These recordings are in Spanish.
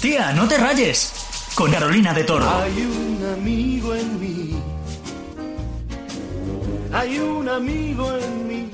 Tía, no te rayes. Con Carolina de Toro. Hay un amigo en mí. Hay un amigo en mí.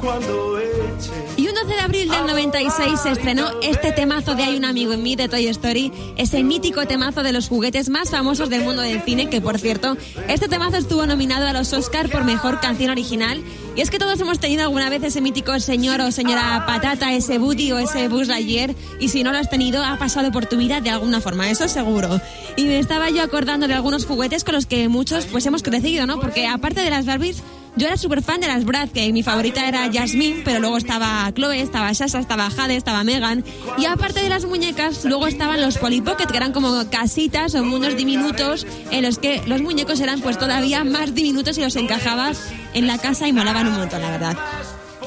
Cuando eche. Y un 12 de abril del 96 se estrenó este temazo de Hay un amigo en mí de Toy Story, ese mítico temazo de los juguetes más famosos del mundo del cine, que por cierto, este temazo estuvo nominado a los Oscar por Mejor Canción Original. Y es que todos hemos tenido alguna vez ese mítico señor o señora patata, ese Woody o ese Buzz Lightyear, y si no lo has tenido, ha pasado por tu vida de alguna forma, eso seguro. Y me estaba yo acordando de algunos juguetes con los que muchos pues hemos crecido, ¿no? Porque aparte de las Barbies, yo era súper fan de las Brad, que mi favorita era Jasmine, pero luego estaba Chloe, estaba Sasha, estaba Jade, estaba Megan. Y aparte de las muñecas, luego estaban los Polly Pocket, que eran como casitas o mundos diminutos en los que los muñecos eran pues todavía más diminutos y los encajabas en la casa y molaban un montón, la verdad.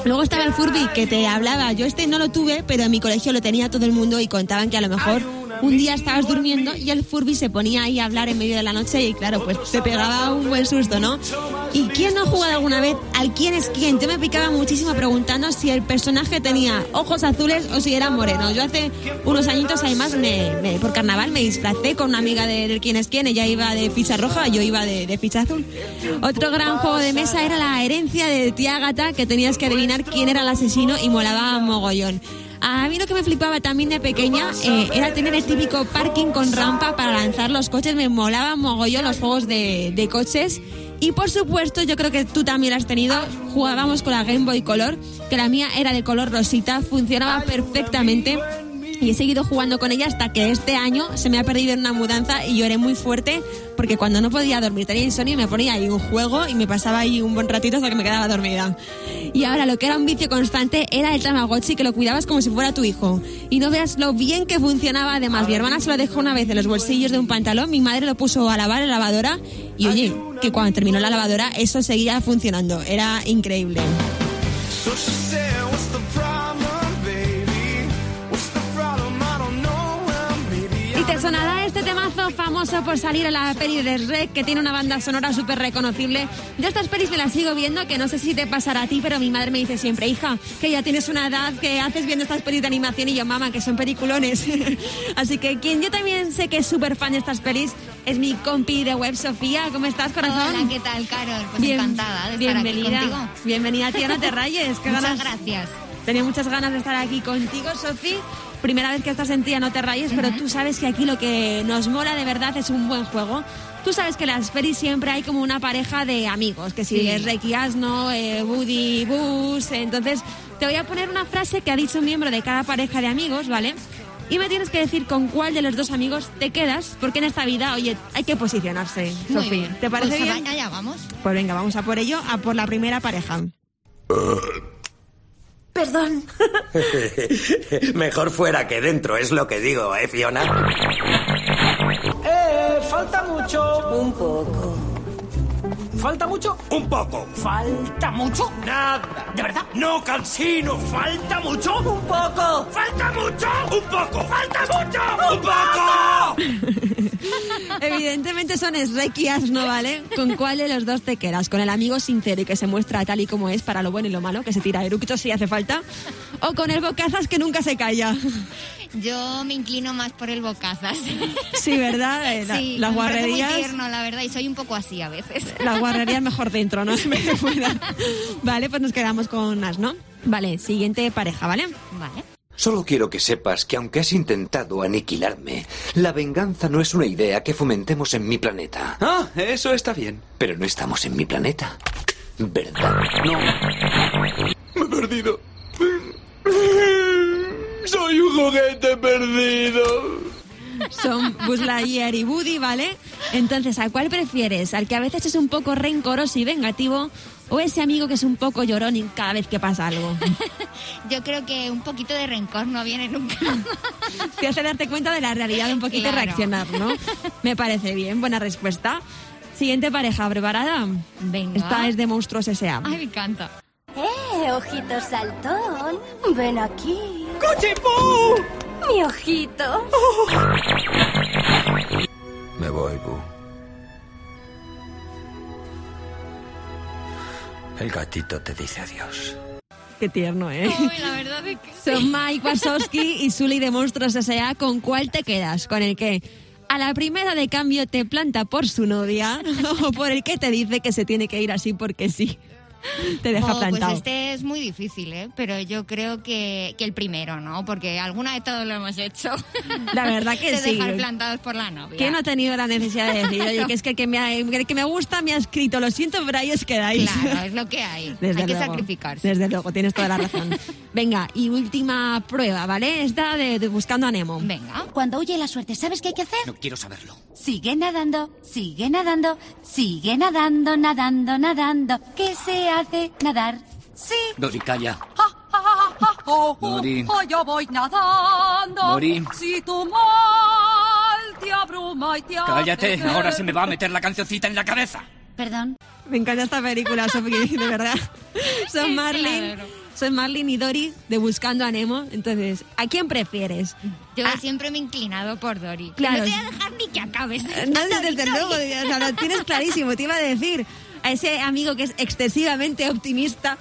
Luego estaba el Furby que te hablaba. Yo este no lo tuve, pero en mi colegio lo tenía todo el mundo y contaban que a lo mejor un día estabas durmiendo y el Furby se ponía ahí a hablar en medio de la noche y claro, pues te pegaba un buen susto, ¿no? ¿Y quién no ha jugado alguna vez al quién es quién? Yo me picaba muchísimo preguntando si el personaje tenía ojos azules o si era moreno. Yo hace unos añitos además me, me- por carnaval me disfracé con una amiga de- del quién es quién. Ella iba de ficha roja, yo iba de, de ficha azul. Otro gran juego de mesa era la herencia de tía Gata, que tenías que adivinar quién era el asesino y molaba mogollón. A mí lo que me flipaba también de pequeña eh, era tener el típico parking con rampa para lanzar los coches. Me molaban mogollón los juegos de, de coches. Y por supuesto, yo creo que tú también lo has tenido. Jugábamos con la Game Boy Color, que la mía era de color rosita, funcionaba perfectamente. Y he seguido jugando con ella hasta que este año se me ha perdido en una mudanza y lloré muy fuerte porque cuando no podía dormir tenía insomnio y me ponía ahí un juego y me pasaba ahí un buen ratito hasta que me quedaba dormida. Y ahora lo que era un vicio constante era el Tamagotchi que lo cuidabas como si fuera tu hijo. Y no veas lo bien que funcionaba además. Mi hermana se lo dejó una vez en los bolsillos de un pantalón, mi madre lo puso a lavar en la lavadora y oye, que cuando terminó la lavadora eso seguía funcionando. Era increíble. Y te sonará temazo famoso por salir en la peli de Shrek, que tiene una banda sonora súper reconocible. Yo estas pelis me las sigo viendo, que no sé si te pasará a ti, pero mi madre me dice siempre, hija, que ya tienes una edad que haces viendo estas pelis de animación y yo, mamá, que son peliculones. Así que quien yo también sé que es súper fan de estas pelis es mi compi de web, Sofía. ¿Cómo estás, corazón? Hola, ¿qué tal, Carol? Pues Bien- encantada de estar aquí bienvenida. contigo. Bienvenida, tía, no te rayes. Qué Muchas ganas- gracias. Tenía muchas ganas de estar aquí contigo, Sofi. Primera vez que estás en Tía No Te Rayes, pero tú sabes que aquí lo que nos mola de verdad es un buen juego. Tú sabes que en las pelis siempre hay como una pareja de amigos, que si Sí. es y Asno, eh, Woody Buzz. Entonces, te voy a poner una frase que ha dicho un miembro de cada pareja de amigos, ¿vale? Y me tienes que decir con cuál de los dos amigos te quedas, porque en esta vida, oye, hay que posicionarse, bien. ¿Te parece Pues bien? Allá vamos. Pues venga, vamos a por ello, a por la primera pareja. Perdón. Mejor fuera que dentro, es lo que digo, ¿eh, Fiona? Eh, falta mucho. Un poco. ¿Falta mucho? Un poco. ¿Falta mucho? Nada. ¿De verdad? No, Cansino, falta mucho. Un poco. Falta mucho. Un poco. Falta mucho. Un poco. Evidentemente son Shrek y Asno, ¿vale? ¿Con cuál de los dos te quedas? ¿Con el amigo sincero y que se muestra tal y como es para lo bueno y lo malo, que se tira eructos si hace falta? ¿O con el bocazas que nunca se calla? Yo me inclino más por el bocazas. Sí, ¿verdad? Eh, la- sí, las guarrerías... muy tierno, la verdad, y soy un poco así a veces. Las guarrerías mejor dentro, no. Vale, pues nos quedamos con Asno. Vale, siguiente pareja, ¿vale? Vale. Solo quiero que sepas que aunque has intentado aniquilarme, la venganza no es una idea que fomentemos en mi planeta. Ah, eso está bien. Pero no estamos en mi planeta. ¿Verdad? No. Me he perdido. Soy un juguete perdido. Son Buzz Lightyear y Woody, ¿vale? Entonces, ¿a cuál prefieres? ¿Al que a veces es un poco rencoroso y vengativo? ¿O ese amigo que es un poco llorón y cada vez que pasa algo? Yo creo que un poquito de rencor no viene nunca. Te hace darte cuenta de la realidad un poquito y Claro. reaccionar, ¿no? Me parece bien, buena respuesta. Siguiente pareja, ¿preparada? Venga. Esta es de Monstruos S.A. Ay, me encanta. Eh, ojito saltón. Ven aquí. ¡Cuchipú! Mi ojito. Me voy, Bu. El gatito te dice adiós. Qué tierno, ¿eh? Uy, la verdad es que sí. Son Mike Wazowski y Sully de Monstruos S.A. ¿Con cuál te quedas? ¿Con el que a la primera de cambio te planta por su novia o por el que te dice que se tiene que ir así porque sí? Te deja Oh, pues plantado. este es muy difícil, ¿eh? Pero yo creo que, que el primero, ¿no? Porque alguna de todos lo hemos hecho. La verdad que de sí. dejar plantados por la novia. ¿Quién no ha tenido la necesidad de decir, oye, que es que que me, ha- que me gusta me ha escrito, lo siento, pero ahí os quedáis? Claro, es lo que hay. Desde hay que sacrificarse. Desde luego, tienes toda la razón. Venga, y última prueba, ¿vale? Esta de, de Buscando a Nemo. Venga. Cuando huye la suerte, ¿sabes qué hay que hacer? No quiero saberlo. Sigue nadando, sigue nadando, sigue nadando, nadando, nadando. ¿Qué se hace? Nadar. Sí. Dori, calla. Oh, Dori. oh, yo voy nadando. Dori. Si tu mal te abruma y te Cállate, ahora se me va a meter la cancioncita en la cabeza. Perdón. Me encanta esta película, Sofía, de verdad. Son Marlin, son Marlin y Dory de Buscando a Nemo. Entonces, ¿a quién prefieres? Yo Ah. siempre me he inclinado por Dory. Claro. No te voy a dejar ni que acabes. No, desde luego, o sea, lo tienes clarísimo, te iba a decir. A ese amigo que es excesivamente optimista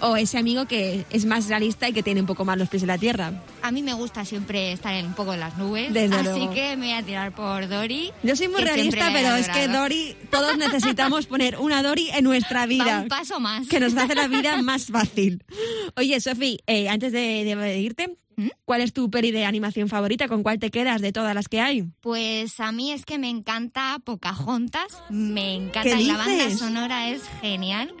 o ese amigo que es más realista y que tiene un poco más los pies en la tierra. A mí me gusta siempre estar en- un poco en las nubes. Desde así luego. que me voy a tirar por Dory. Yo soy muy realista, pero es que. Dory, todos necesitamos poner una Dory en nuestra Va vida. un paso más. que nos hace la vida más fácil. Oye, Sofi, eh, antes de, de irte. ¿Cuál es tu peli de animación favorita? ¿Con cuál te quedas de todas las que hay? Pues a mí es que me encanta Pocahontas, me encanta ¿Qué y la banda sonora es genial.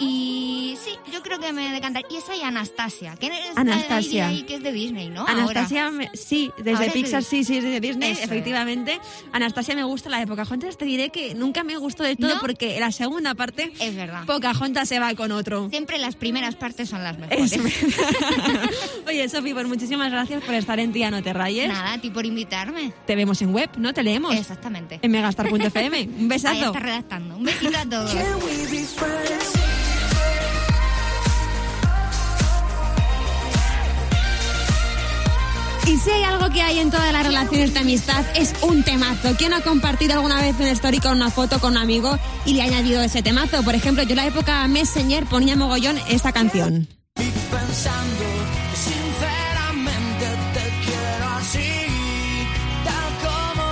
Y sí, yo creo que me decantar. Y esa y Anastasia, que es la Anastasia. de ahí, que es de Disney, ¿no? Anastasia, me- sí, desde Ahora es de Pixar, sí, sí, desde Disney, Eso es. efectivamente. Anastasia me gusta, la de Pocahontas te diré que nunca me gustó de todo ¿No? porque la segunda parte. Es verdad. Pocahontas se va con otro. Siempre las primeras partes son las mejores. Es. Oye, Sofi, pues muchísimas gracias por estar en Tía No Te Rayes. Nada, a ti por invitarme. Te vemos en web, ¿no? Te leemos. Exactamente. En megastar.fm. Un Ahí besazo. está redactando. Un besito a todos. Y si hay algo que hay en todas las relaciones de amistad es un temazo. ¿Quién ha compartido alguna vez una story con una foto con un amigo y le ha añadido ese temazo? Por ejemplo, yo en la época Messenger ponía mogollón esta canción. pensando que sinceramente te quiero así, tal como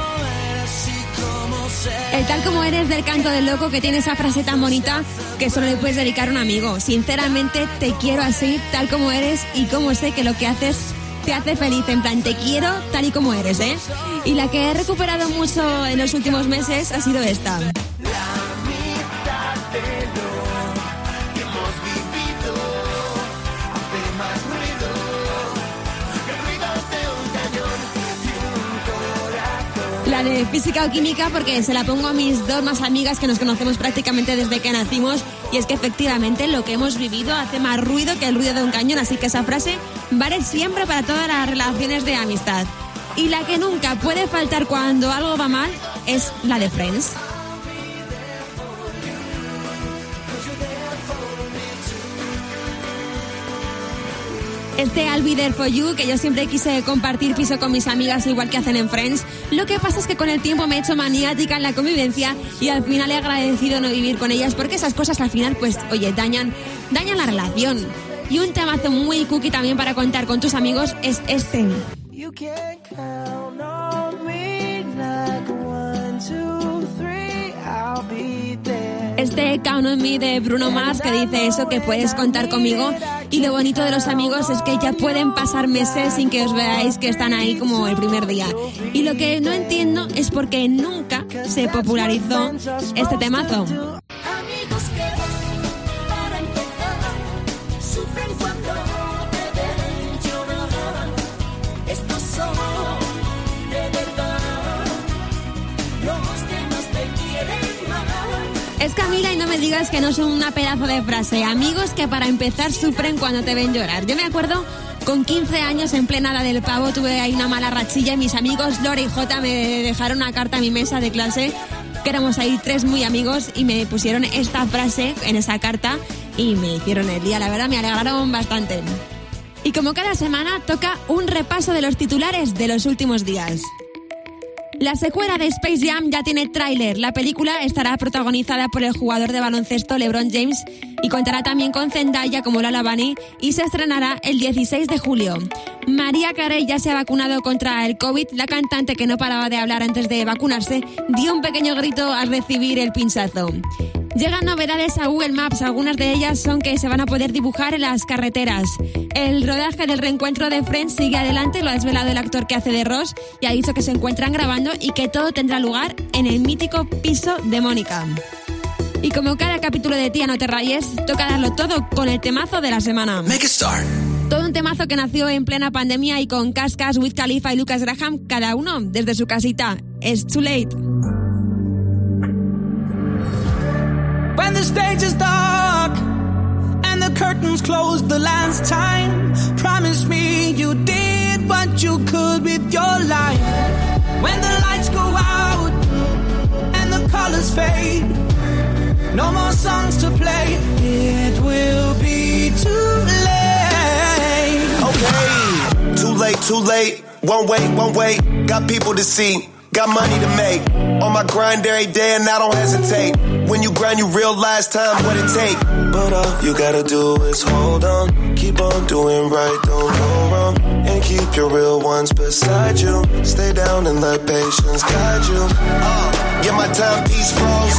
eres y como sé. El tal como eres del canto del loco que tiene esa frase tan bonita que solo le puedes dedicar a un amigo. Sinceramente te quiero así, tal como eres y como sé que lo que haces te hace feliz. En plan, te quiero tal y como eres, ¿eh? Y la que he recuperado mucho en los últimos meses ha sido esta. La de física o química porque se la pongo a mis dos más amigas que nos conocemos prácticamente desde que nacimos y es que efectivamente lo que hemos vivido hace más ruido que el ruido de un cañón, así que esa frase vale siempre para todas las relaciones de amistad. Y la que nunca puede faltar cuando algo va mal es la de Friends. Este I'll Be There For You, que yo siempre quise compartir piso con mis amigas igual que hacen en Friends. Lo que pasa es que con el tiempo me he hecho maniática en la convivencia y al final he agradecido no vivir con ellas porque esas cosas al final, pues, oye, dañan, dañan la relación. Y un temazo muy cookie también para contar con tus amigos es este. Count on Me de Bruno Mars que dice eso, que puedes contar conmigo. Y lo bonito de los amigos es que ya pueden pasar meses sin que os veáis que están ahí como el primer día. Y lo que no entiendo es por qué nunca se popularizó este temazo. Es Camila y no me digas que no son una pedazo de frase. Amigos que para empezar sufren cuando te ven llorar. Yo me acuerdo con 15 años en plena hora del pavo tuve ahí una mala rachilla y mis amigos Lore y Jota me dejaron una carta a mi mesa de clase que éramos ahí tres muy amigos y me pusieron esta frase en esa carta y me hicieron el día. La verdad me alegraron bastante. Y como cada semana toca un repaso de los titulares de los últimos días. La secuela de Space Jam ya tiene tráiler. La película estará protagonizada por el jugador de baloncesto LeBron James y contará también con Zendaya como Lala Bunny y se estrenará el 16 de julio. María Carey ya se ha vacunado contra el COVID. La cantante que no paraba de hablar antes de vacunarse dio un pequeño grito al recibir el pinchazo. Llegan novedades a Google Maps, algunas de ellas son que se van a poder dibujar en las carreteras. El rodaje del reencuentro de Friends sigue adelante, lo ha desvelado el actor que hace de Ross y ha dicho que se encuentran grabando y que todo tendrá lugar en el mítico piso de Mónica. Y como cada capítulo de Tía No Te Rayes, toca darlo todo con el temazo de la semana. Make it start. Todo un temazo que nació en plena pandemia y con Cascas, Wiz Khalifa y Lucas Graham, cada uno desde su casita. Es too late. The stage is dark and the curtains closed the last time, promise me you did what you could with your life. When the lights go out and the colors fade, no more songs to play. It will be too late. Okay, too late, too late. One wait, one wait. Got people to see, got money to make. On my grind every day and I don't hesitate. When you grind, you realize time what it take. But all you gotta do is hold on, keep on doing right, don't go wrong, and keep your real ones beside you. Stay down and let patience guide you. Uh, get my timepiece froze.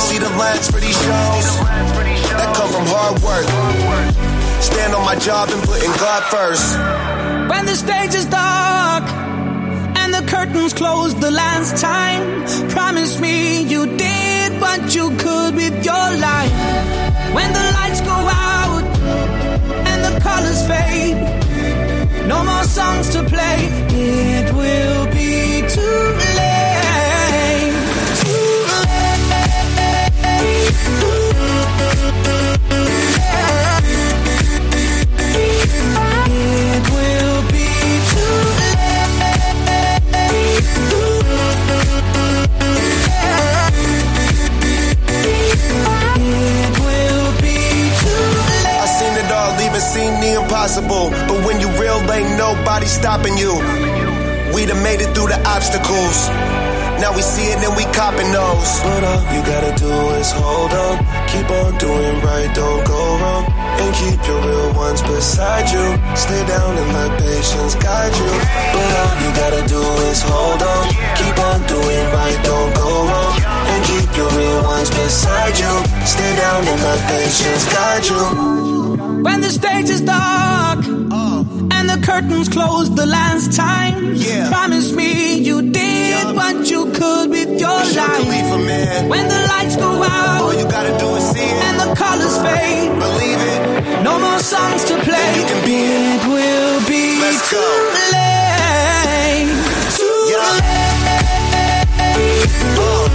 See the lines for these shows that come from hard work. Stand on my job and putting God first. When the stage is dark curtains closed the last time, promise me you did what you could with your life. When the lights go out and the colors fade, no more songs to play. It will be too nobody stopping you. We done made it through the obstacles. Now we see it and we copping those. But all you gotta do is hold on. Keep on doing right, don't go wrong. And keep your real ones beside you. Stay down and let patience guide you. But all you gotta do is hold on. Keep on doing right, don't go wrong. And keep your real ones beside you. Stay down and let patience guide you. When the stage is dark and the curtains closed the last time. Yeah. Promise me you did yeah. what you could with your you life. When the lights go out, all you gotta do is see it. And the colors fade. Believe it. No more songs to play. It, it will be Let's too go. late. Too yeah. late. Oh.